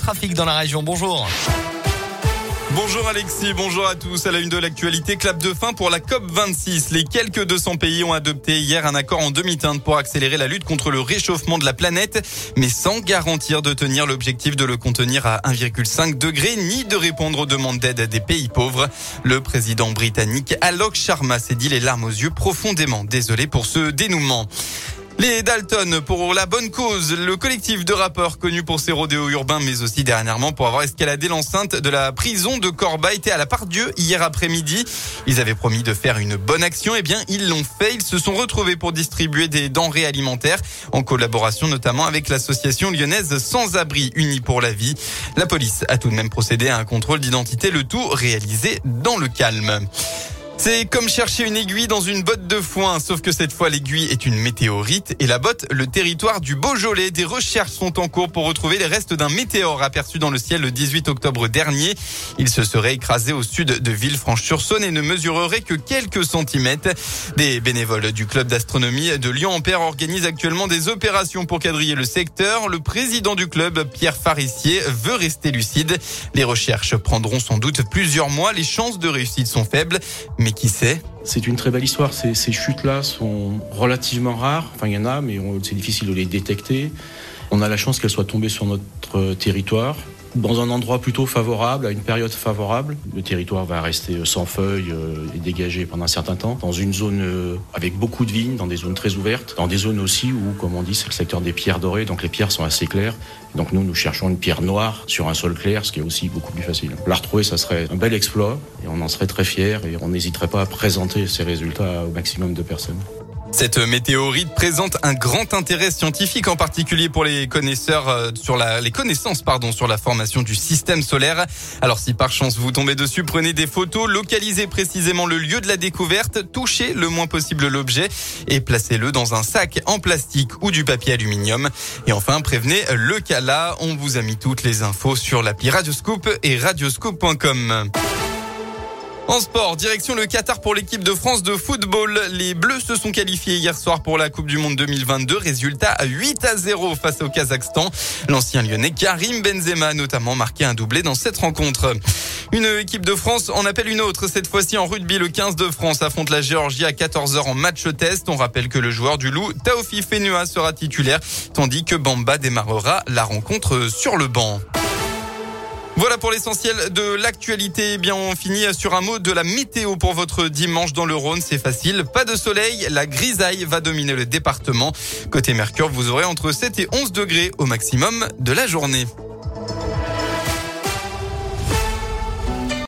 trafic dans la région. Bonjour. Bonjour Alexis, bonjour à tous. À la une de l'actualité, clap de fin pour la COP26. Les quelques 200 pays ont adopté hier un accord en demi-teinte pour accélérer la lutte contre le réchauffement de la planète, mais sans garantir de tenir l'objectif de le contenir à 1,5 degré ni de répondre aux demandes d'aide des pays pauvres. Le président britannique Alok Sharma s'est dit les larmes aux yeux profondément désolé pour ce dénouement. Les Dalton pour la bonne cause. Le collectif de rappeurs connu pour ses rodéos urbains, mais aussi dernièrement pour avoir escaladé l'enceinte de la prison de Corba était à la part Dieu hier après-midi. Ils avaient promis de faire une bonne action. Eh bien, ils l'ont fait. Ils se sont retrouvés pour distribuer des denrées alimentaires en collaboration notamment avec l'association lyonnaise Sans Abri Unis pour la Vie. La police a tout de même procédé à un contrôle d'identité, le tout réalisé dans le calme. C'est comme chercher une aiguille dans une botte de foin, sauf que cette fois l'aiguille est une météorite et la botte le territoire du Beaujolais. Des recherches sont en cours pour retrouver les restes d'un météore aperçu dans le ciel le 18 octobre dernier. Il se serait écrasé au sud de Villefranche-sur-Saône et ne mesurerait que quelques centimètres. Des bénévoles du club d'astronomie de Lyon-Ampère organisent actuellement des opérations pour quadriller le secteur. Le président du club, Pierre Farissier, veut rester lucide. Les recherches prendront sans doute plusieurs mois. Les chances de réussite sont faibles, mais qui sait C'est une très belle histoire. Ces, ces chutes-là sont relativement rares. Enfin, il y en a, mais c'est difficile de les détecter. On a la chance qu'elles soient tombées sur notre territoire dans un endroit plutôt favorable, à une période favorable. Le territoire va rester sans feuilles euh, et dégagé pendant un certain temps, dans une zone euh, avec beaucoup de vignes, dans des zones très ouvertes, dans des zones aussi où, comme on dit, c'est le secteur des pierres dorées, donc les pierres sont assez claires. Donc nous, nous cherchons une pierre noire sur un sol clair, ce qui est aussi beaucoup plus facile. La retrouver, ça serait un bel exploit, et on en serait très fiers, et on n'hésiterait pas à présenter ces résultats au maximum de personnes. Cette météorite présente un grand intérêt scientifique, en particulier pour les connaisseurs euh, sur la, les connaissances, pardon, sur la formation du système solaire. Alors, si par chance vous tombez dessus, prenez des photos, localisez précisément le lieu de la découverte, touchez le moins possible l'objet et placez-le dans un sac en plastique ou du papier aluminium. Et enfin, prévenez le CALA. On vous a mis toutes les infos sur l'appli Radioscoop et radioscoop.com. En sport, direction le Qatar pour l'équipe de France de football. Les Bleus se sont qualifiés hier soir pour la Coupe du Monde 2022. Résultat 8 à 0 face au Kazakhstan. L'ancien lyonnais Karim Benzema a notamment marqué un doublé dans cette rencontre. Une équipe de France en appelle une autre. Cette fois-ci en rugby, le 15 de France affronte la Géorgie à 14h en match test. On rappelle que le joueur du Loup, Taofi Fenua, sera titulaire, tandis que Bamba démarrera la rencontre sur le banc. Voilà pour l'essentiel de l'actualité. Eh bien, on finit sur un mot de la météo pour votre dimanche dans le Rhône. C'est facile. Pas de soleil. La grisaille va dominer le département. Côté Mercure, vous aurez entre 7 et 11 degrés au maximum de la journée.